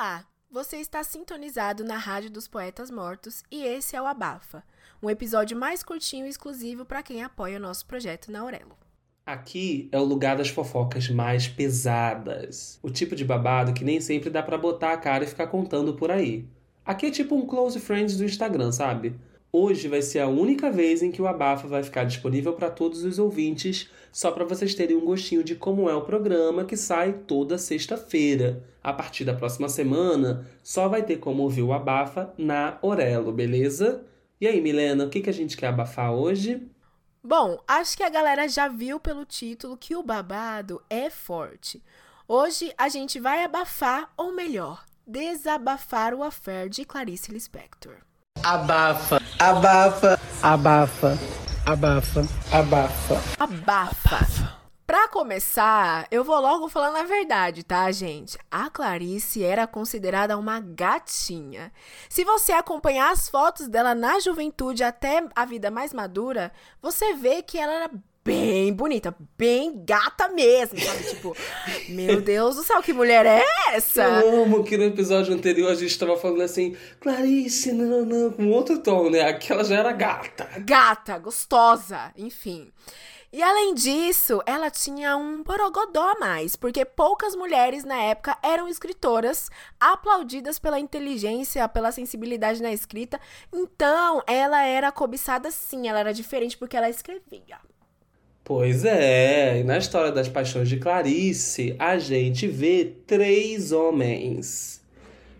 Olá, você está sintonizado na Rádio dos Poetas Mortos e esse é o Abafa, um episódio mais curtinho e exclusivo para quem apoia o nosso projeto na Aurelo. Aqui é o lugar das fofocas mais pesadas. O tipo de babado que nem sempre dá pra botar a cara e ficar contando por aí. Aqui é tipo um close friends do Instagram, sabe? Hoje vai ser a única vez em que o Abafa vai ficar disponível para todos os ouvintes, só para vocês terem um gostinho de como é o programa que sai toda sexta-feira. A partir da próxima semana, só vai ter como ouvir o Abafa na Orelo, beleza? E aí, Milena, o que, que a gente quer abafar hoje? Bom, acho que a galera já viu pelo título que o babado é forte. Hoje a gente vai abafar, ou melhor, desabafar o affair de Clarice Lispector. Abafa, abafa, abafa, abafa, abafa. Abafa. Pra começar, eu vou logo falando a verdade, tá, gente? A Clarice era considerada uma gatinha. Se você acompanhar as fotos dela na juventude até a vida mais madura, você vê que ela era bem bonita, bem gata mesmo, sabe? Tipo, meu Deus do céu, que mulher é essa? Eu amo que no episódio anterior a gente tava falando assim, Clarice, não, não, com outro tom, né? Aquela já era gata. Gata, gostosa, enfim. E além disso, ela tinha um borogodó a mais, porque poucas mulheres na época eram escritoras, aplaudidas pela inteligência, pela sensibilidade na escrita. Então, ela era cobiçada sim, ela era diferente porque ela escrevia. Pois é, e na história das paixões de Clarice, a gente vê três homens.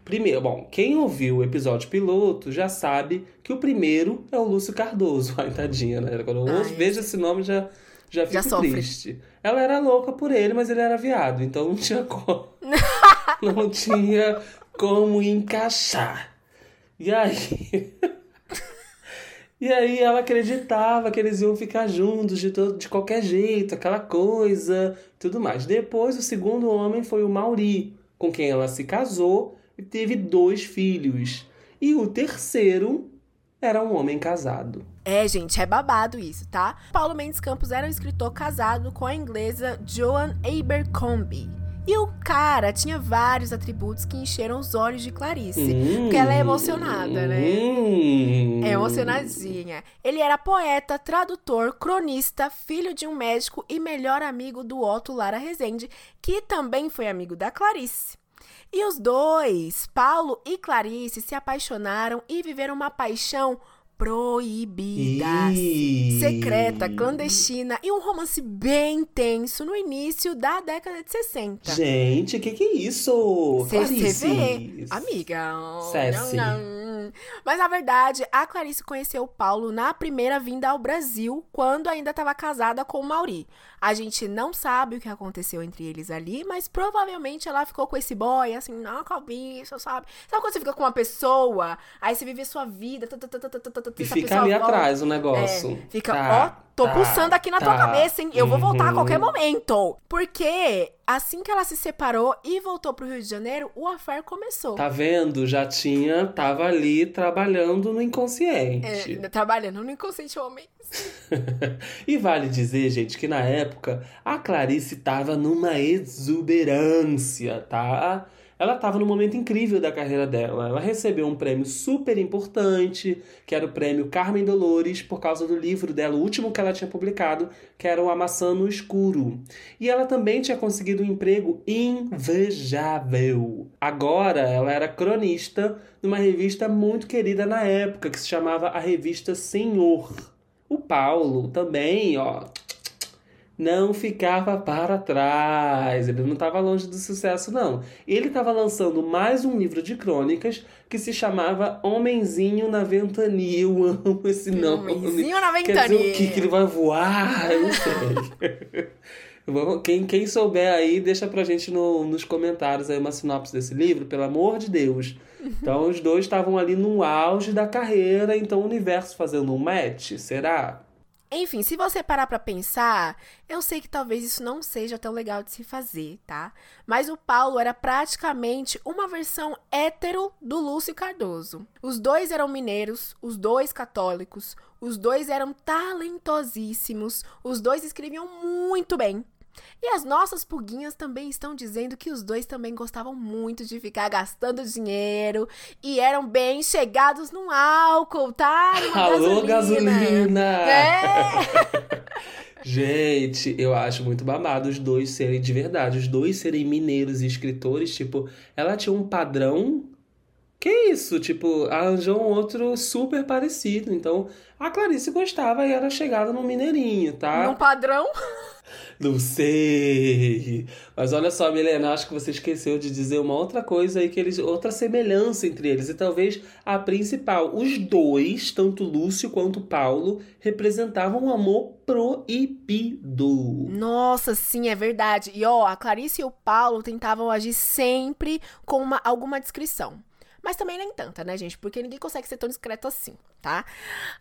Primeiro, bom, quem ouviu o episódio piloto já sabe que o primeiro é o Lúcio Cardoso. Ai, tadinha, né? Quando eu vejo esse nome já, já fico Já sofre. triste. Ela era louca por ele, mas ele era viado, então não tinha como. não tinha como encaixar. E aí. E aí ela acreditava que eles iam ficar juntos de, todo, de qualquer jeito, aquela coisa, tudo mais. Depois, o segundo homem foi o Mauri, com quem ela se casou e teve dois filhos. E o terceiro era um homem casado. É, gente, é babado isso, tá? Paulo Mendes Campos era um escritor casado com a inglesa Joan Abercrombie. E o cara tinha vários atributos que encheram os olhos de Clarice. porque ela é emocionada, né? Hum. É emocionadinha. Ele era poeta, tradutor, cronista, filho de um médico e melhor amigo do Otto Lara Rezende, que também foi amigo da Clarice. E os dois, Paulo e Clarice, se apaixonaram e viveram uma paixão proibida, Ih. secreta, clandestina e um romance bem intenso no início da década de 60. Gente, o que, que é isso? Vê, amiga. Ceci. Não, não. Mas na verdade, a Clarice conheceu o Paulo na primeira vinda ao Brasil, quando ainda estava casada com o Mauri. A gente não sabe o que aconteceu entre eles ali, mas provavelmente ela ficou com esse boy, assim, na cabeça, sabe? Sabe quando você fica com uma pessoa, aí você vive a sua vida, tá, tá, E fica ali volta. atrás o negócio. É, fica, Tá, ó, tô tá, pulsando aqui na tua tá. cabeça, hein? Eu vou voltar a qualquer Uhum. momento. Porque assim que ela se separou e voltou pro Rio de Janeiro, o affair começou. Tá vendo? Já tinha, tava ali trabalhando no inconsciente. É, trabalhando no inconsciente homem. e vale dizer, gente, que na época a Clarice tava numa exuberância, tá? Ela tava num momento incrível da carreira dela. Ela recebeu um prêmio super importante, que era o prêmio Carmen Dolores, por causa do livro dela, o último que ela tinha publicado, que era o A Maçã no Escuro. E ela também tinha conseguido um emprego invejável. Agora, ela era cronista numa revista muito querida na época, que se chamava a Revista Senhor. O Paulo também, ó, não ficava para trás. Ele não estava longe do sucesso, não. Ele estava lançando mais um livro de crônicas que se chamava Homenzinho na Ventania. Eu amo esse nome. Homenzinho na Quer dizer o ventania. que, que ele vai voar? Eu não sei. Quem, quem souber aí, deixa pra gente no- nos comentários aí uma sinopse desse livro, pelo amor de Deus. Então, os dois estavam ali no auge da carreira, então o universo fazendo um match, será? Enfim, se você parar pra pensar, eu sei que talvez isso não seja tão legal de se fazer, tá? Mas o Paulo era praticamente uma versão hétero do Lúcio Cardoso. Os dois eram mineiros, os dois católicos, os dois eram talentosíssimos, os dois escreviam muito bem. E as nossas puguinhas também estão dizendo que os dois também gostavam muito de ficar gastando dinheiro e eram bem chegados no álcool, tá? Numa Alô, gasolina. gasolina! É! Gente, eu acho muito babado os dois serem de verdade, os dois serem mineiros e escritores. Tipo, ela tinha um padrão. Que isso? Tipo, arranjou um outro super parecido. Então, a Clarice gostava e era chegada no mineirinho, tá? Num padrão. Não sei. Mas olha só, Milena, acho que você esqueceu de dizer uma outra coisa aí, que eles, outra semelhança entre eles. E talvez a principal. Os dois, tanto Lúcio quanto Paulo, representavam um amor proibido. Nossa, sim, é verdade. E ó, a Clarice e o Paulo tentavam agir sempre com uma, alguma descrição. Mas também nem tanta, né, gente? Porque ninguém consegue ser tão discreto assim, tá?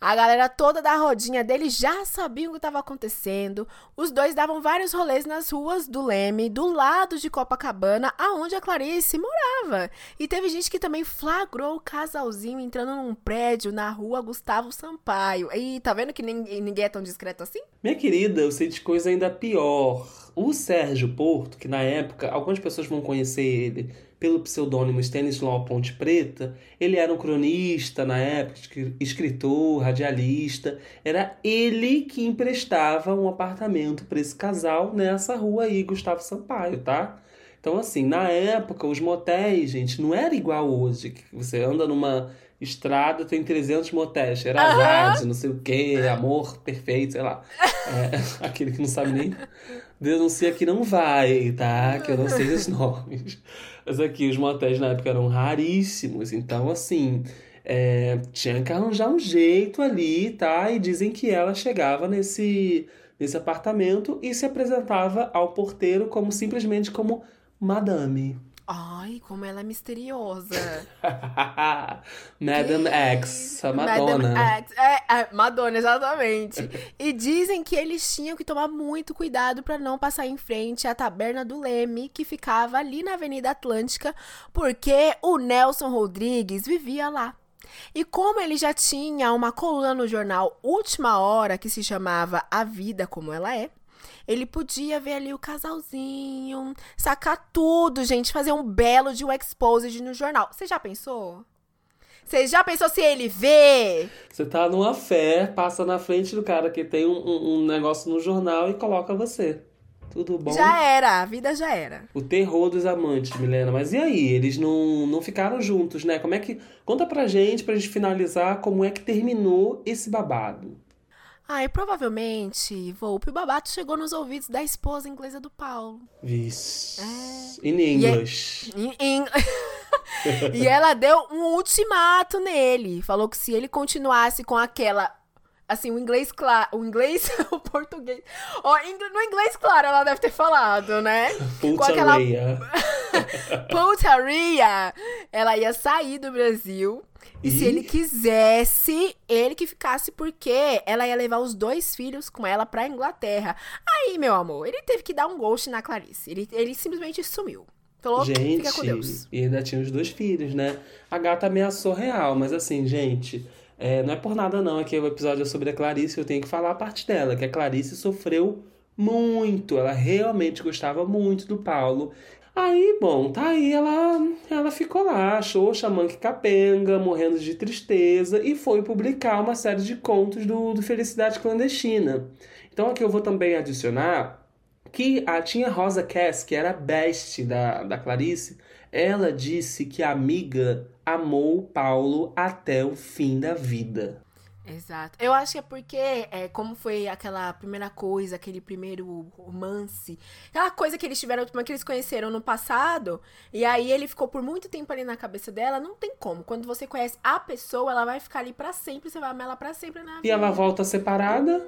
A galera toda da rodinha dele já sabia o que estava acontecendo. Os dois davam vários rolês nas ruas do Leme, do lado de Copacabana, aonde a Clarice morava. E teve gente que também flagrou o casalzinho entrando num prédio na rua Gustavo Sampaio. E tá vendo que ninguém, é tão discreto assim? Minha querida, eu sei de coisa ainda pior. O Sérgio Porto, que na época algumas pessoas vão conhecer ele pelo pseudônimo Stanislau Ponte Preta, ele era um cronista na época, escritor, radialista. Era ele que emprestava um apartamento para esse casal nessa rua aí, Gustavo Sampaio, tá? Então, assim, na época, os motéis, gente, não era igual hoje, que você anda numa estrada, tem 300 motéis, Sherazade, uhum. não sei o quê, amor perfeito, sei lá. É, aquele que não sabe nem denuncia que não vai, tá? Que eu não sei os nomes. Mas aqui, os motéis na época eram raríssimos, então, assim, é, tinha que arranjar um jeito ali, tá? E dizem que ela chegava nesse, nesse apartamento e se apresentava ao porteiro como simplesmente como madame. Ai, como ela é misteriosa. Madame X, a Madonna. Madame X, é, é, Madonna, exatamente. e dizem que eles tinham que tomar muito cuidado para não passar em frente à taberna do Leme, que ficava ali na Avenida Atlântica, porque o Nelson Rodrigues vivia lá. E como ele já tinha uma coluna no jornal Última Hora que se chamava A Vida Como Ela É, ele podia ver ali o casalzinho, sacar tudo, gente, fazer um belo de um exposed no jornal. Você já pensou? Você já pensou se ele vê? Você tá numa fé, passa na frente do cara que tem um, um, um negócio no jornal e coloca você. Tudo bom? Já era, a vida já era. O terror dos amantes, Milena. Mas e aí? Eles não, não ficaram juntos, né? Como é que. Conta pra gente, pra gente finalizar, como é que terminou esse babado. Ah, e provavelmente, Volpe, o babato chegou nos ouvidos da esposa inglesa do Paulo. Vixe. É. In English. E, in, in... e ela deu um ultimato nele. Falou que se ele continuasse com aquela assim, o inglês claro, o inglês, o português. Ó, no inglês claro ela deve ter falado, né? Putaria. Com aquela putaria, ela ia sair do Brasil. E, e se ele quisesse, ele que ficasse, porque ela ia levar os dois filhos com ela pra Inglaterra. Aí, meu amor, ele teve que dar um ghost na Clarice. Ele, ele simplesmente sumiu. Falou, gente, fica com Deus. E ainda tinha os dois filhos, né? A gata ameaçou real, mas assim, gente, é, não é por nada não, é que o episódio é sobre a Clarice, eu tenho que falar a parte dela, que a Clarice sofreu muito, ela realmente gostava muito do Paulo. Aí, bom, tá aí, ela, ela ficou lá, achou o que capenga, morrendo de tristeza, e foi publicar uma série de contos do, do Felicidade Clandestina. Então aqui eu vou também adicionar que a tinha Rosa Cass, que era best da, da Clarice, ela disse que a amiga amou Paulo até o fim da vida. Exato. Eu acho que é porque, é, como foi aquela primeira coisa, aquele primeiro romance, aquela coisa que eles tiveram, que eles conheceram no passado, e aí ele ficou por muito tempo ali na cabeça dela, não tem como. Quando você conhece a pessoa, ela vai ficar ali para sempre, você vai amar ela pra sempre na vida. E ela volta separada?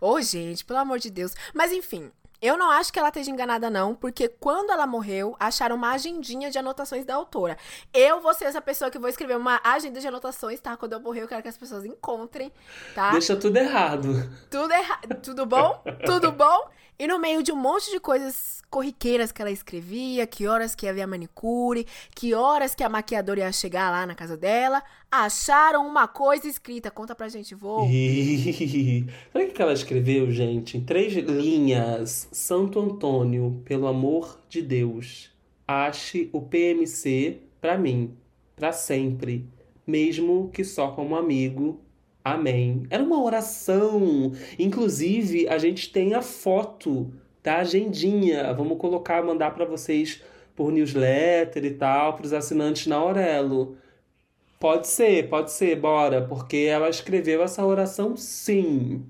Ô, oh, gente, pelo amor de Deus. Mas enfim, eu não acho que ela esteja enganada, não, porque quando ela morreu, acharam uma agendinha de anotações da autora. Eu vou ser essa pessoa que vou escrever uma agenda de anotações, tá? Quando eu morrer, eu quero que as pessoas encontrem, tá? Deixa tudo errado. Tudo errado. Tudo bom? tudo bom? E no meio de um monte de coisas corriqueiras que ela escrevia, que horas que ia ver a manicure, que horas que a maquiadora ia chegar lá na casa dela, acharam uma coisa escrita. Conta pra gente, vou. Sabe o que ela escreveu, gente? Em três linhas. Santo Antônio, pelo amor de Deus, ache o PMC pra mim, pra sempre, mesmo que só como amigo. Amém. Era uma oração. Inclusive, a gente tem a foto da agendinha. Vamos colocar, mandar para vocês por newsletter e tal, para os assinantes na Aurelo. Pode ser, pode ser, bora, porque ela escreveu essa oração sim.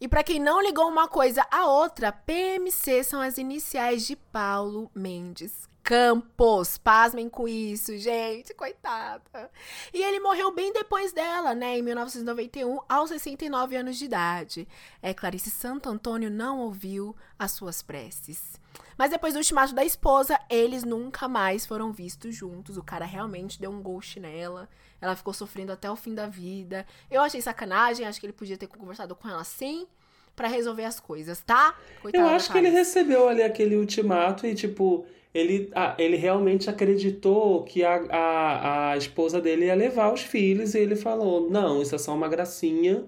E para quem não ligou uma coisa à outra, PMC são as iniciais de Paulo Mendes Campos. Pasmem com isso, gente, coitada. E ele morreu bem depois dela, né, em 1991, aos 69 anos de idade. É, Clarice Santo Antônio não ouviu as suas preces. Mas depois do ultimato da esposa, eles nunca mais foram vistos juntos. O cara realmente deu um ghost nela. Ela ficou sofrendo até o fim da vida. Eu achei sacanagem, acho que ele podia ter conversado com ela sim para resolver as coisas, tá? Coitada Eu acho que ele recebeu ali aquele ultimato e, tipo, ele, ah, ele realmente acreditou que a, a, a esposa dele ia levar os filhos e ele falou: Não, isso é só uma gracinha,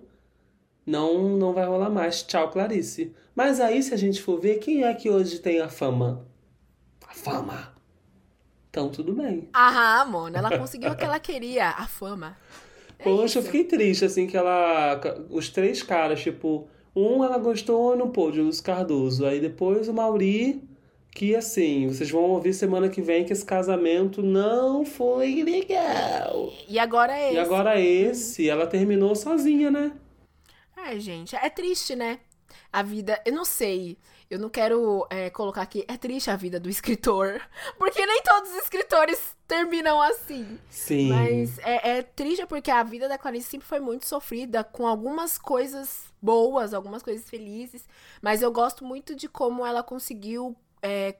não, não vai rolar mais. Tchau, Clarice. Mas aí, se a gente for ver, quem é que hoje tem a fama? A fama. Então, tudo bem. Aham, Mona, ela conseguiu o que ela queria, a fama. É Poxa, isso. eu fiquei triste, assim, que ela. Os três caras, tipo, um ela gostou e não pôde, o Luiz Cardoso. Aí depois o Mauri que assim, vocês vão ouvir semana que vem que esse casamento não foi legal. E agora é esse. E agora é esse. Ela terminou sozinha, né? É, gente, é triste, né? A vida, eu não sei, eu não quero é, colocar aqui, é triste a vida do escritor, porque nem todos os escritores terminam assim. Sim. Mas é, é triste porque a vida da Clarice sempre foi muito sofrida, com algumas coisas boas, algumas coisas felizes, mas eu gosto muito de como ela conseguiu é,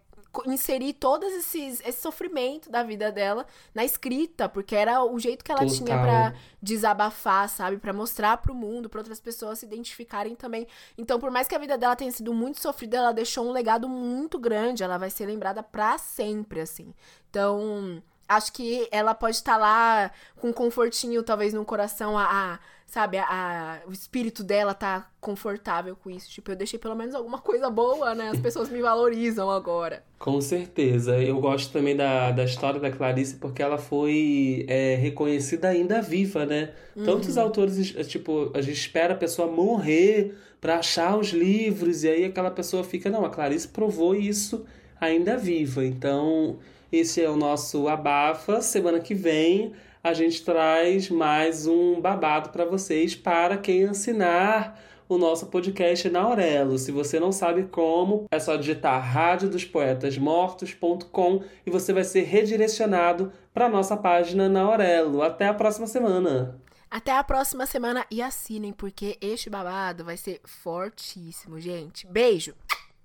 inserir todos esses esse sofrimento da vida dela na escrita, porque era o jeito que ela Total. tinha para desabafar, sabe, para mostrar para o mundo, para outras pessoas se identificarem também. Então, por mais que a vida dela tenha sido muito sofrida, ela deixou um legado muito grande, ela vai ser lembrada para sempre assim. Então, acho que ela pode estar tá lá com um confortinho, talvez no coração, a, a sabe, a, a, o espírito dela tá confortável com isso. Tipo, eu deixei pelo menos alguma coisa boa, né? As pessoas me valorizam agora. Com certeza. Eu gosto também da, da história da Clarice porque ela foi é, reconhecida ainda viva, né? Uhum. Tantos autores, tipo, a gente espera a pessoa morrer para achar os livros e aí aquela pessoa fica, não, a Clarice provou isso ainda viva. Então, esse é o nosso abafa. Semana que vem a gente traz mais um babado para vocês para quem assinar o nosso podcast na Aurelo. Se você não sabe como, é só digitar radiodospoetasmortos.com e você vai ser redirecionado para nossa página na Aurelo. Até a próxima semana. Até a próxima semana e assinem porque este babado vai ser fortíssimo, gente. Beijo.